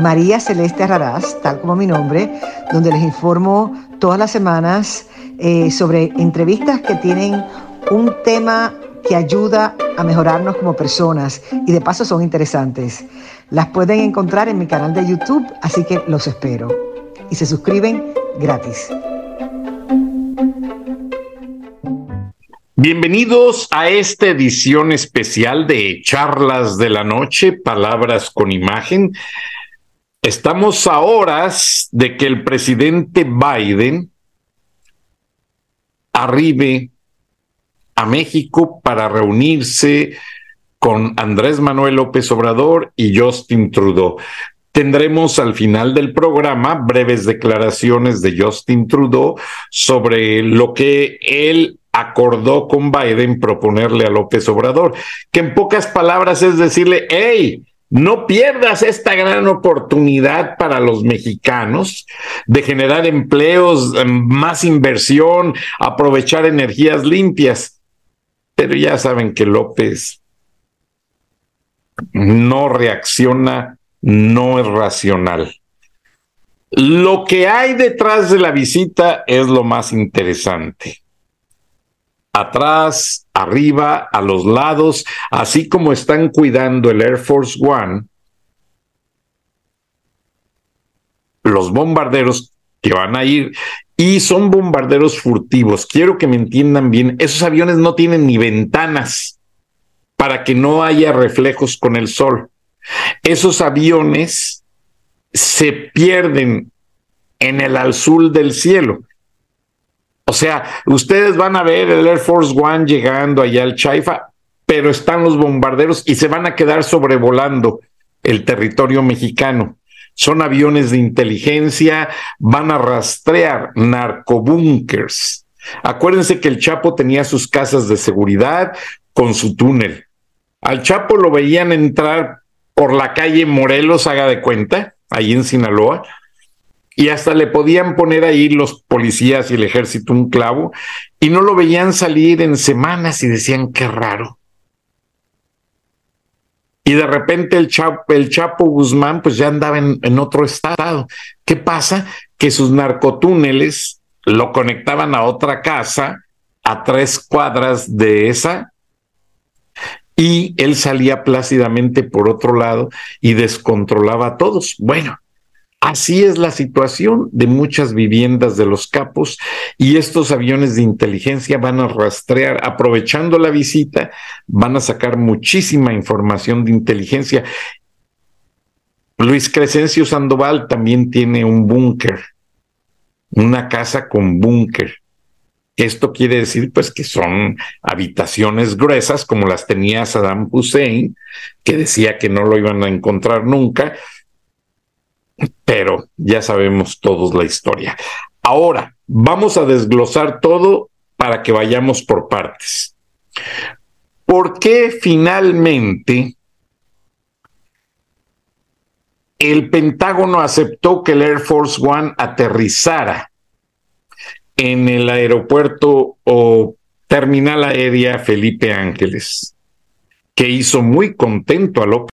María Celeste Raraz, tal como mi nombre, donde les informo todas las semanas eh, sobre entrevistas que tienen un tema que ayuda a mejorarnos como personas y de paso son interesantes. Las pueden encontrar en mi canal de YouTube, así que los espero. Y se suscriben gratis. Bienvenidos a esta edición especial de Charlas de la Noche, Palabras con Imagen. Estamos a horas de que el presidente Biden arribe a México para reunirse con Andrés Manuel López Obrador y Justin Trudeau. Tendremos al final del programa breves declaraciones de Justin Trudeau sobre lo que él acordó con Biden proponerle a López Obrador, que en pocas palabras es decirle, hey, no pierdas esta gran oportunidad para los mexicanos de generar empleos, em, más inversión, aprovechar energías limpias. Pero ya saben que López no reacciona, no es racional. Lo que hay detrás de la visita es lo más interesante atrás, arriba, a los lados, así como están cuidando el Air Force One, los bombarderos que van a ir y son bombarderos furtivos. Quiero que me entiendan bien, esos aviones no tienen ni ventanas para que no haya reflejos con el sol. Esos aviones se pierden en el azul del cielo. O sea, ustedes van a ver el Air Force One llegando allá al Chaifa, pero están los bombarderos y se van a quedar sobrevolando el territorio mexicano. Son aviones de inteligencia, van a rastrear narcobunkers. Acuérdense que el Chapo tenía sus casas de seguridad con su túnel. Al Chapo lo veían entrar por la calle Morelos, haga de cuenta, ahí en Sinaloa, y hasta le podían poner ahí los policías y el ejército un clavo y no lo veían salir en semanas y decían qué raro. Y de repente el Chapo, el Chapo Guzmán pues ya andaba en, en otro estado. ¿Qué pasa? Que sus narcotúneles lo conectaban a otra casa a tres cuadras de esa y él salía plácidamente por otro lado y descontrolaba a todos. Bueno, Así es la situación de muchas viviendas de los capos y estos aviones de inteligencia van a rastrear, aprovechando la visita, van a sacar muchísima información de inteligencia. Luis Crescencio Sandoval también tiene un búnker, una casa con búnker. Esto quiere decir pues que son habitaciones gruesas como las tenía Saddam Hussein, que decía que no lo iban a encontrar nunca, pero ya sabemos todos la historia. Ahora, vamos a desglosar todo para que vayamos por partes. ¿Por qué finalmente el Pentágono aceptó que el Air Force One aterrizara en el aeropuerto o terminal aérea Felipe Ángeles, que hizo muy contento a López